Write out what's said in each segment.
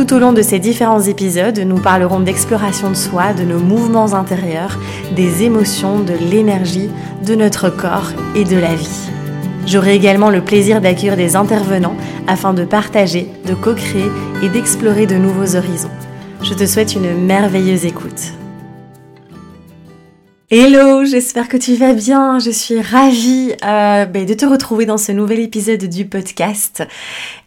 Tout au long de ces différents épisodes, nous parlerons d'exploration de soi, de nos mouvements intérieurs, des émotions, de l'énergie, de notre corps et de la vie. J'aurai également le plaisir d'accueillir des intervenants afin de partager, de co-créer et d'explorer de nouveaux horizons. Je te souhaite une merveilleuse écoute. Hello, j'espère que tu vas bien. Je suis ravie euh, ben, de te retrouver dans ce nouvel épisode du podcast.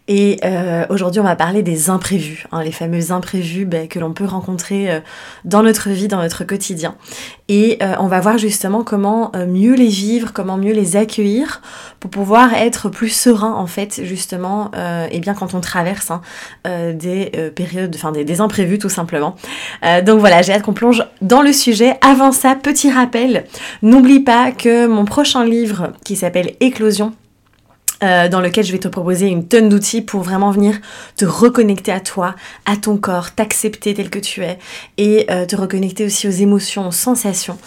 Et euh, aujourd'hui, on va parler des imprévus, hein, les fameux imprévus ben, que l'on peut rencontrer euh, dans notre vie, dans notre quotidien. Et euh, on va voir justement comment mieux les vivre, comment mieux les accueillir pour pouvoir être plus serein en fait, justement, et bien quand on traverse hein, des périodes, enfin des, des, imprévus tout simplement. donc voilà, j'ai hâte qu'on plonge dans le sujet. Avant ça, petit rappel, n'oublie pas que mon prochain livre qui s'appelle Éclosion euh, dans lequel je vais te proposer une tonne d'outils pour vraiment venir te reconnecter à toi, à ton corps, t'accepter tel que tu es et euh, te reconnecter aussi aux émotions, aux sensations.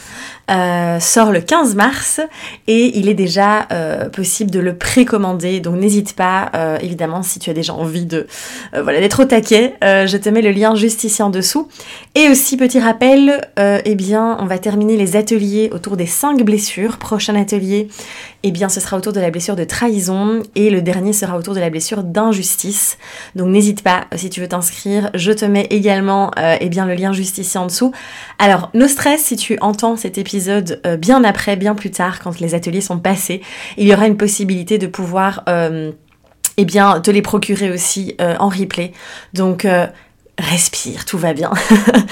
Euh, sort le 15 mars et il est déjà possible de le précommander. Donc n'hésite pas, évidemment, si tu as déjà envie de voilà d'être au taquet, je te mets le lien juste ici en dessous. Et aussi petit rappel, eh bien, on va terminer les ateliers autour des 5 blessures. Prochain atelier, eh bien, ce sera autour de la blessure de trahison et le dernier sera autour de la blessure d'injustice. Donc n'hésite pas si tu veux t'inscrire, je te mets également euh, eh bien, le lien juste ici en dessous. Alors, no stress si tu entends cet épisode euh, bien après, bien plus tard, quand les ateliers sont passés, il y aura une possibilité de pouvoir euh, eh bien, te les procurer aussi en replay. Donc respire, tout va bien.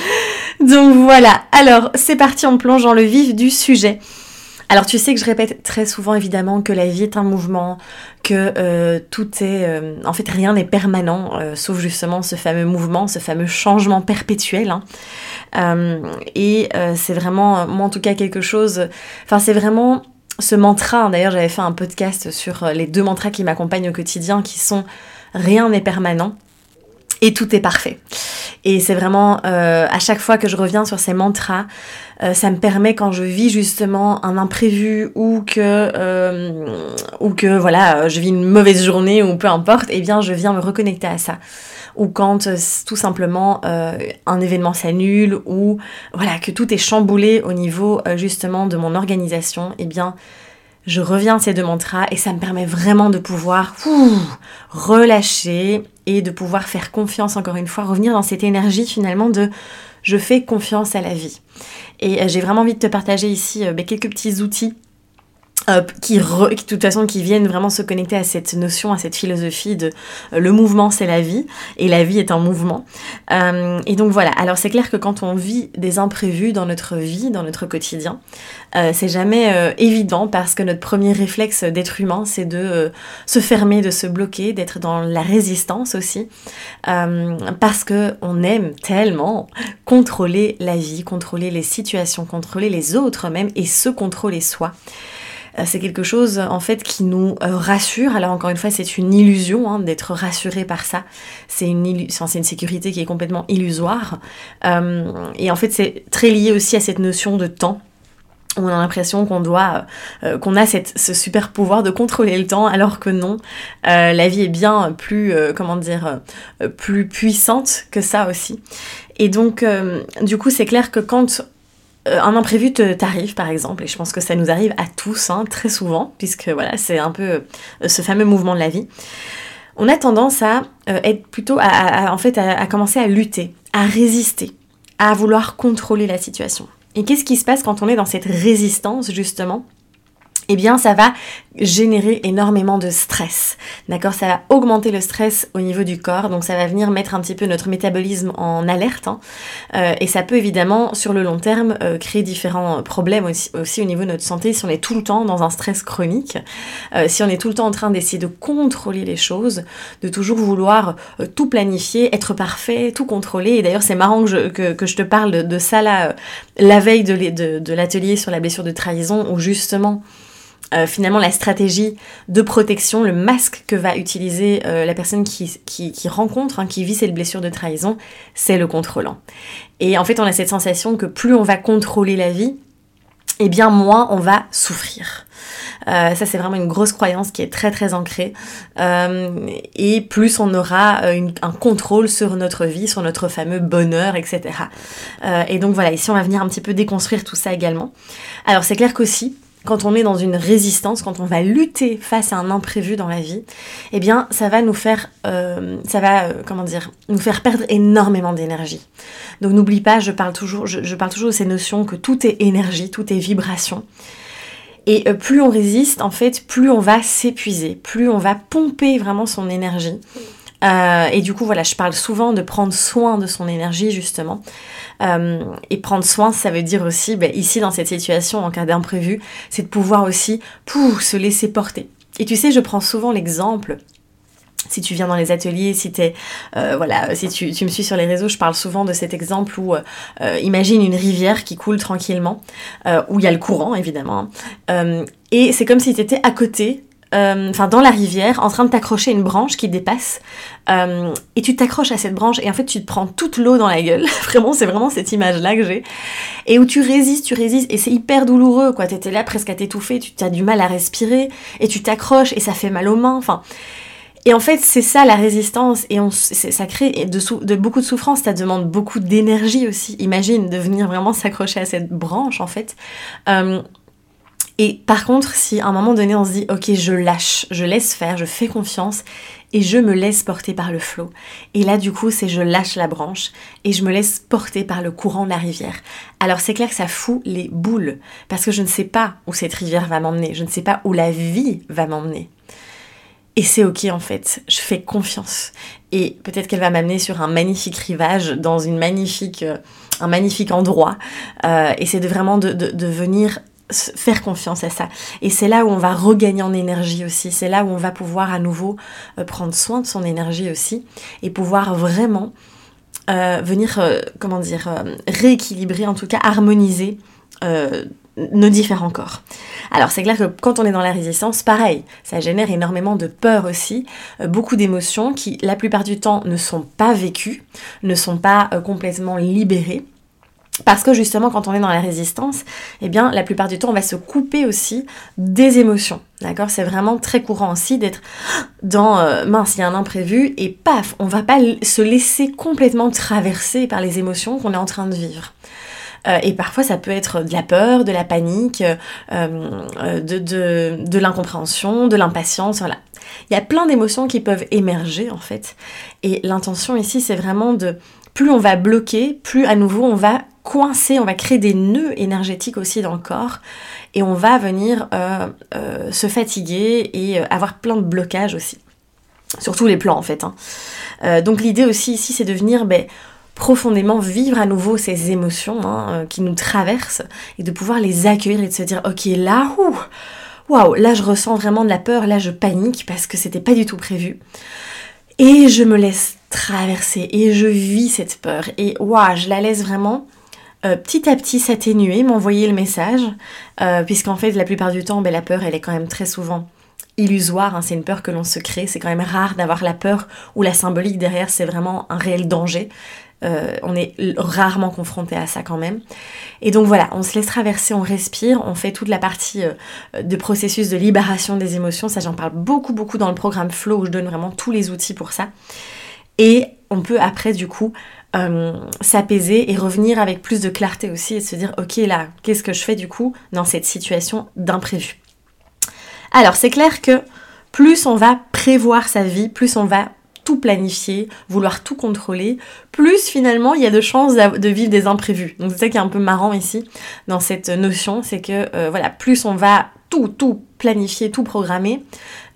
Donc voilà, alors c'est parti, on plonge dans le vif du sujet. Alors tu sais que je répète très souvent évidemment que la vie est un mouvement, que euh, tout est... Euh, en fait rien n'est permanent, euh, sauf justement ce fameux mouvement, ce fameux changement perpétuel. Hein. Et c'est vraiment, moi en tout cas, quelque chose... Enfin c'est vraiment ce mantra, hein. d'ailleurs j'avais fait un podcast sur les deux mantras qui m'accompagnent au quotidien, qui sont rien n'est permanent et tout est parfait. Et c'est vraiment euh, à chaque fois que je reviens sur ces mantras, euh, ça me permet quand je vis justement un imprévu ou que euh, ou que voilà je vis une mauvaise journée ou peu importe, et eh bien je viens me reconnecter à ça. Ou quand tout simplement un événement s'annule ou voilà que tout est chamboulé au niveau justement de mon organisation, eh bien je reviens à ces deux mantras et ça me permet vraiment de pouvoir relâcher et de pouvoir faire confiance encore une fois, revenir dans cette énergie finalement de je fais confiance à la vie. Et euh, j'ai vraiment envie de te partager ici euh, ben, quelques petits outils qui, de toute façon qui viennent vraiment se connecter à cette notion, à cette philosophie de euh, le mouvement c'est la vie et la vie est un mouvement. Euh, et donc voilà, alors c'est clair que quand on vit des imprévus dans notre vie, dans notre quotidien, euh, c'est jamais évident parce que notre premier réflexe d'être humain c'est de se fermer, de se bloquer, d'être dans la résistance aussi, parce que on aime tellement contrôler la vie, contrôler les situations, contrôler les autres même et se contrôler soi. Euh, c'est quelque chose en fait qui nous euh, rassure. Alors encore une fois, c'est une illusion hein, d'être rassuré par ça. C'est une, une sécurité qui est complètement illusoire. Euh, et en fait, c'est très lié aussi à cette notion de temps on a l'impression qu'on doit, qu'on a cette, ce super pouvoir de contrôler le temps, alors que non, la vie est bien plus, comment dire, plus puissante que ça aussi. Et donc, du coup, c'est clair que quand un imprévu t'arrive par exemple, et je pense que ça nous arrive à tous hein, très souvent, puisque voilà, c'est un peu euh, ce fameux mouvement de la vie. On a tendance à euh, être plutôt en fait à, commencer à lutter, à résister, à vouloir contrôler la situation. Et qu'est-ce qui se passe quand on est dans cette résistance justement? Eh bien ça va générer énormément de stress. D'accord Ça va augmenter le stress au niveau du corps, donc ça va venir mettre un petit peu notre métabolisme en alerte. Hein. Euh, et ça peut évidemment, sur le long terme, euh, créer différents problèmes aussi, au niveau de notre santé si on est tout le temps dans un stress chronique, euh, si on est tout le temps en train d'essayer de contrôler les choses, de toujours vouloir tout planifier, être parfait, tout contrôler. Et d'ailleurs c'est marrant que je, que, je, te parle de, ça là, la veille de, de l'atelier sur la blessure de trahison, où justement euh, finalement la stratégie de protection, le masque que va utiliser euh, la personne qui, qui, rencontre, hein, qui vit cette blessure de trahison, c'est le contrôlant. Et en fait, on a cette sensation que plus on va contrôler la vie, et eh bien moins on va souffrir. Euh, ça, c'est vraiment une grosse croyance qui est très très ancrée. et plus on aura un contrôle sur notre vie, sur notre fameux bonheur, etc. et donc voilà, ici on va venir un petit peu déconstruire tout ça également. Alors c'est clair qu'aussi, quand on est dans une résistance, quand on va lutter face à un imprévu dans la vie, eh bien, ça va nous faire, euh, ça va, euh, comment dire, nous faire perdre énormément d'énergie. Donc, n'oublie pas, je parle toujours, je, parle toujours de ces notions que tout est énergie, tout est vibration. Et euh, plus on résiste, en fait, plus on va s'épuiser, plus on va pomper vraiment son énergie. et du coup, voilà, je parle souvent de prendre soin de son énergie, justement. Euh, et prendre soin, ça veut dire aussi, ben, ici dans cette situation, en cas d'imprévu, c'est de pouvoir aussi se laisser porter. Et tu sais, je prends souvent l'exemple si tu viens dans les ateliers, si, euh, voilà, si tu, me suis sur les réseaux, je parle souvent de cet exemple où euh, imagine une rivière qui coule tranquillement, où il y a le courant évidemment, hein. et c'est comme si tu étais à côté enfin dans la rivière, en train de t'accrocher une branche qui dépasse, euh, et tu t'accroches à cette branche, et en fait tu te prends toute l'eau dans la gueule. vraiment, c'est vraiment cette image-là que j'ai. Et où tu résistes, tu résistes, et c'est hyper douloureux, quoi. T'étais là presque à t'étouffer, tu as du mal à respirer, et tu t'accroches, et ça fait mal aux mains, enfin... Et en fait, c'est ça la résistance, et on, ça crée de, de, beaucoup de souffrance, ça demande beaucoup d'énergie aussi. Imagine de venir vraiment s'accrocher à cette branche, en fait. Euh, et par contre, si à un moment donné on se dit ok je lâche, je laisse faire, je fais confiance et je me laisse porter par le flot. Et là du coup c'est je lâche la branche et je me laisse porter par le courant de la rivière. Alors c'est clair que ça fout les boules parce que je ne sais pas où cette rivière va m'emmener, je ne sais pas où la vie va m'emmener. Et c'est ok en fait, je fais confiance. Et peut-être qu'elle va m'amener sur un magnifique rivage, dans une magnifique, euh, un magnifique endroit. Euh, et c'est vraiment de venir faire confiance à ça. Et c'est là où on va regagner en énergie aussi. C'est là où on va pouvoir à nouveau euh, prendre soin de son énergie aussi et pouvoir vraiment euh, venir, euh, comment dire, rééquilibrer, en tout cas harmoniser nos différents corps. Alors c'est clair que quand on est dans la résistance, pareil, ça génère énormément de peur aussi, beaucoup d'émotions qui la plupart du temps ne sont pas vécues, ne sont pas complètement libérées. Parce que justement, quand on est dans la résistance, eh bien, la plupart du temps, on va se couper aussi des émotions. D'accord? C'est vraiment très courant aussi d'être dans euh, mince, il y a un imprévu et paf, on va pas se laisser complètement traverser par les émotions qu'on est en train de vivre. Euh, et parfois, ça peut être de la peur, de la panique, euh, de, de, de l'incompréhension, de l'impatience. Voilà. Il y a plein d'émotions qui peuvent émerger en fait. Et l'intention ici, c'est vraiment de plus on va bloquer, plus à nouveau on va coincer, on va créer des nœuds énergétiques aussi dans le corps et on va venir euh, euh, se fatiguer et euh, avoir plein de blocages aussi. Sur tous les plans en fait. Hein. donc l'idée aussi ici c'est de venir ben, profondément vivre à nouveau ces émotions hein, qui nous traversent et de pouvoir les accueillir et de se dire ok là, waouh, là je ressens vraiment de la peur, là je panique parce que c'était pas du tout prévu. Et je me laisse traverser et je vis cette peur et waouh, je la laisse vraiment euh, petit à petit s'atténuer, m'envoyer le message, euh, puisqu'en fait la plupart du temps ben, la peur elle est quand même très souvent illusoire, hein. c'est une peur que l'on se crée, c'est quand même rare d'avoir la peur où la symbolique derrière c'est vraiment un réel danger. Euh, on est rarement confronté à ça quand même. Et donc voilà, on se laisse traverser, on respire, on fait toute la partie de processus de libération des émotions. Ça, j'en parle beaucoup, beaucoup dans le programme Flow où je donne vraiment tous les outils pour ça. Et on peut après du coup euh, s'apaiser et revenir avec plus de clarté aussi et se dire ok là qu'est-ce que je fais du coup dans cette situation d'imprévu? Alors c'est clair que plus on va prévoir sa vie, plus on va tout planifier, vouloir tout contrôler, plus finalement il y a de chances de vivre des imprévus. Donc c'est ça qui est un peu marrant ici dans cette notion, c'est que euh, voilà, plus on va tout, tout planifier, tout programmer,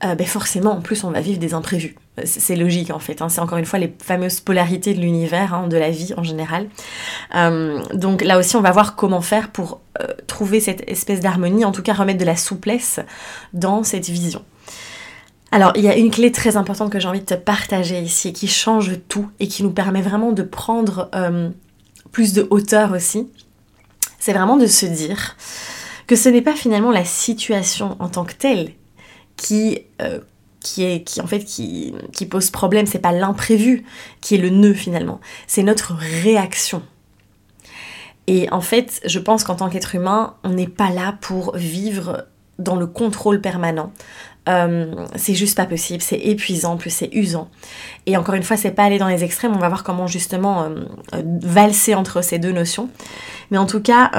euh, ben forcément en plus on va vivre des imprévus. C'est logique en fait, hein. c'est encore une fois les fameuses polarités de l'univers, hein, de la vie en général. Euh, donc là aussi on va voir comment faire pour trouver cette espèce d'harmonie, en tout cas remettre de la souplesse dans cette vision. Alors, il y a une clé très importante que j'ai envie de te partager ici, qui change tout et qui nous permet vraiment de prendre euh, plus de hauteur aussi. C'est vraiment de se dire que ce n'est pas finalement la situation en tant que telle qui, euh, qui est qui en fait qui, qui pose problème, c'est pas l'imprévu qui est le nœud finalement, c'est notre réaction. Et en fait, je pense qu'en tant qu'être humain, on n'est pas là pour vivre dans le contrôle permanent. Euh, c'est juste pas possible, c'est épuisant, plus c'est usant. Et encore une fois, c'est pas aller dans les extrêmes, on va voir comment justement euh, valser entre ces deux notions. Mais en tout cas,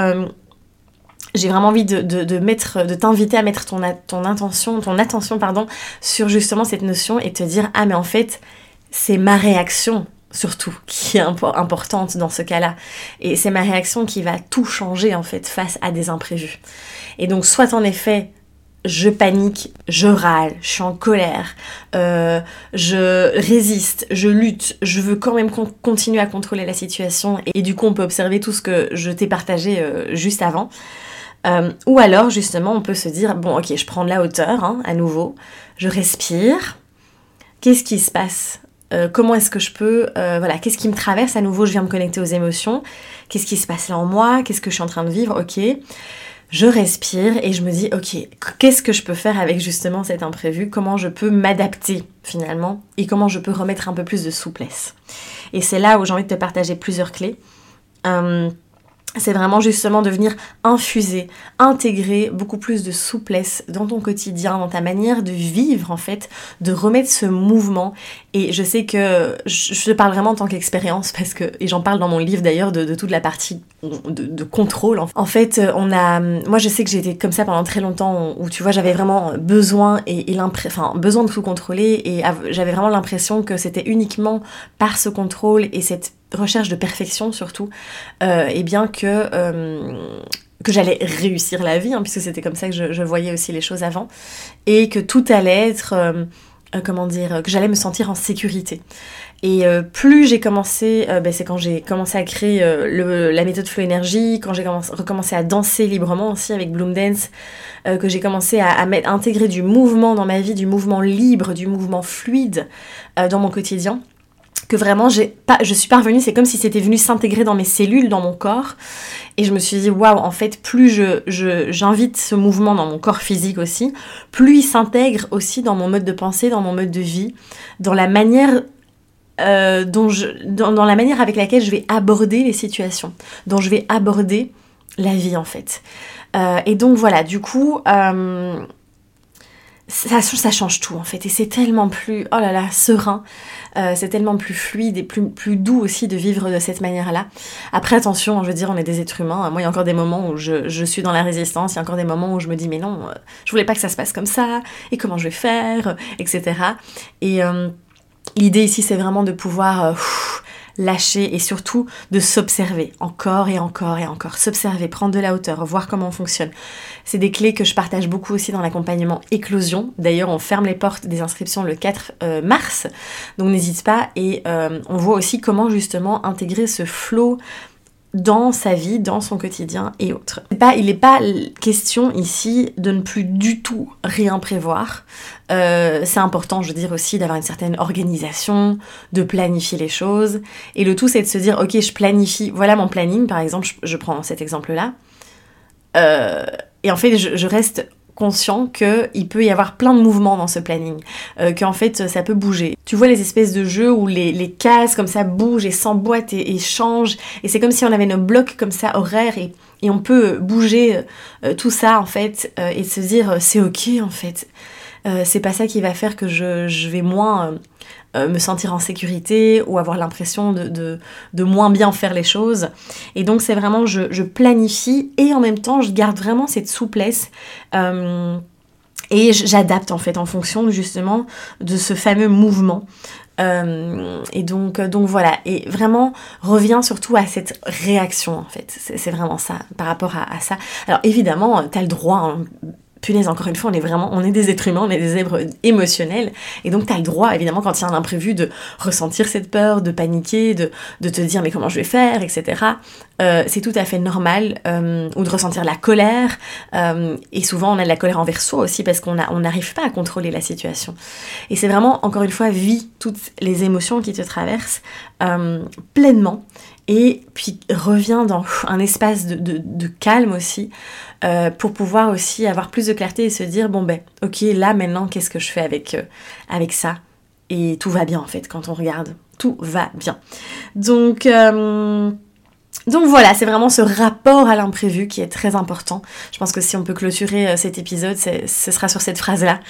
j'ai vraiment envie de, mettre, de t'inviter à mettre ton, ton intention, ton attention pardon, sur justement cette notion et te dire ah mais en fait c'est ma réaction surtout qui est importante dans ce cas-là et c'est ma réaction qui va tout changer en fait face à des imprévus. Et donc soit en effet je panique, je râle, je suis en colère, euh, je résiste, je lutte, je veux quand même continuer à contrôler la situation et, du coup on peut observer tout ce que je t'ai partagé euh, juste avant. Euh, ou alors justement on peut se dire bon ok je prends de la hauteur hein, à nouveau, je respire, qu'est-ce qui se passe? Comment est-ce que je peux, voilà, qu'est-ce qui me traverse? À nouveau, je viens me connecter aux émotions, qu'est-ce qui se passe là en moi, qu'est-ce que je suis en train de vivre, ok, je respire et je me dis, ok, qu'est-ce que je peux faire avec justement cet imprévu? Comment je peux m'adapter finalement? Et comment je peux remettre un peu plus de souplesse? Et c'est là où j'ai envie de te partager plusieurs clés. Euh, c'est vraiment justement de venir infuser, intégrer beaucoup plus de souplesse dans ton quotidien, dans ta manière de vivre en fait, de remettre ce mouvement. Et je sais que je parle vraiment en tant qu'expérience parce que, et j'en parle dans mon livre d'ailleurs de, toute la partie de, contrôle. En fait, on a, moi je sais que j'ai été comme ça pendant très longtemps où tu vois j'avais vraiment besoin et, et enfin, besoin de tout contrôler et j'avais vraiment l'impression que c'était uniquement par ce contrôle et cette recherche de perfection surtout, euh, et bien que, euh, que j'allais réussir la vie, hein, puisque c'était comme ça que je, voyais aussi les choses avant, et que tout allait être, euh, comment dire, que j'allais me sentir en sécurité. Et plus j'ai commencé, ben, c'est quand j'ai commencé à créer la méthode Flow Énergie, quand j'ai recommencé à danser librement aussi avec Bloom Dance, que j'ai commencé à, à, intégrer du mouvement dans ma vie, du mouvement libre, du mouvement fluide dans mon quotidien que vraiment j'ai pas, je suis parvenue, c'est comme si c'était venu s'intégrer dans mes cellules, dans mon corps. Et je me suis dit, waouh, en fait, plus je, j'invite ce mouvement dans mon corps physique aussi, plus il s'intègre aussi dans mon mode de pensée, dans mon mode de vie, dans la manière euh, dont je, dans, la manière avec laquelle je vais aborder les situations, dont je vais aborder la vie en fait. Euh, et donc voilà, du coup, euh, ça, change tout en fait. Et c'est tellement plus, oh là là, serein. Euh, c'est tellement plus fluide et plus, plus doux aussi de vivre de cette manière-là. Après, attention, je veux dire, on est des êtres humains. Moi, il y a encore des moments où je, je suis dans la résistance. Il y a encore des moments où je me dis, mais non, euh, je voulais pas que ça se passe comme ça. Et comment je vais faire, etc. Et euh, l'idée ici, c'est vraiment de pouvoir lâcher et surtout de s'observer encore et encore et encore. S'observer, prendre de la hauteur, voir comment on fonctionne. C'est des clés que je partage beaucoup aussi dans l'accompagnement éclosion. D'ailleurs, on ferme les portes des inscriptions le 4 euh, mars, donc n'hésite pas. Et euh, on voit aussi comment justement intégrer ce flow dans sa vie, dans son quotidien et autres. Il n'est pas question ici de ne plus du tout rien prévoir. Euh, c'est important, je veux dire aussi, d'avoir une certaine organisation, de planifier les choses. Et le tout, c'est de se dire, ok, je planifie, voilà mon planning, par exemple, je, prends cet exemple-là. Euh, et en fait, je reste conscient qu'il peut y avoir plein de mouvements dans ce planning, euh, qu'en fait ça peut bouger. Tu vois les espèces de jeux où les, cases comme ça bougent et s'emboîtent et, changent, et c'est comme si on avait nos blocs comme ça horaires et, on peut bouger euh, tout ça en fait euh, et se dire c'est ok en fait. c'est pas ça qui va faire que je vais moins euh, me sentir en sécurité ou avoir l'impression de, de, moins bien faire les choses. Et donc c'est vraiment, je, planifie et en même temps je garde vraiment cette souplesse. Euh, et j'adapte en fait en fonction justement de ce fameux mouvement. Euh, et donc, donc voilà, et vraiment reviens surtout à cette réaction en fait. C'est vraiment ça, par rapport à, à ça. Alors évidemment, tu as le droit, hein, punaise, encore une fois, on est vraiment, on est des êtres humains, on est des êtres émotionnels. Et donc, tu as le droit, évidemment, quand il y a un imprévu, de ressentir cette peur, de paniquer, de, te dire, mais comment je vais faire, etc. Euh, c'est tout à fait normal. Euh, ou de ressentir la colère. Euh, et souvent, on a de la colère envers soi aussi, parce qu'on n'arrive pas à contrôler la situation. Et c'est vraiment, encore une fois, vis toutes les émotions qui te traversent pleinement et puis reviens dans un espace de, calme aussi euh, pour pouvoir aussi avoir plus de clarté et se dire bon ben ok là maintenant qu'est-ce que je fais avec, euh, avec ça? Et tout va bien en fait quand on regarde tout va bien donc euh, donc voilà, c'est vraiment ce rapport à l'imprévu qui est très important. Je pense que si on peut clôturer cet épisode, ce sera sur cette phrase-là.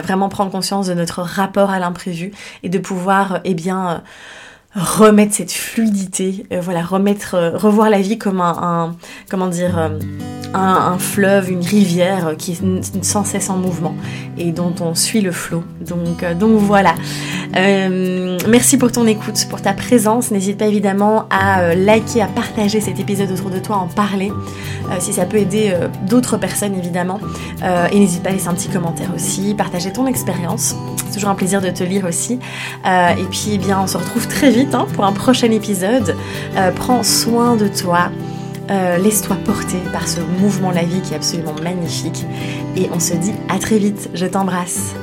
vraiment prendre conscience de notre rapport à l'imprévu et de pouvoir, eh bien, remettre cette fluidité, euh, voilà, remettre, euh, revoir la vie comme un, comment dire, euh, un, fleuve, une rivière qui est sans cesse en mouvement et dont on suit le flot. Donc, donc voilà. merci pour ton écoute, pour ta présence. N'hésite pas évidemment à liker, à partager cet épisode autour de toi, en parler, si ça peut aider d'autres personnes évidemment. et n'hésite pas à laisser un petit commentaire aussi, partager ton expérience. C'est toujours un plaisir de te lire aussi. et puis, eh bien, on se retrouve très Hein, pour un prochain épisode. Euh, prends soin de toi. Euh, laisse-toi porter par ce mouvement la vie qui est absolument magnifique. Et on se dit à très vite. Je t'embrasse.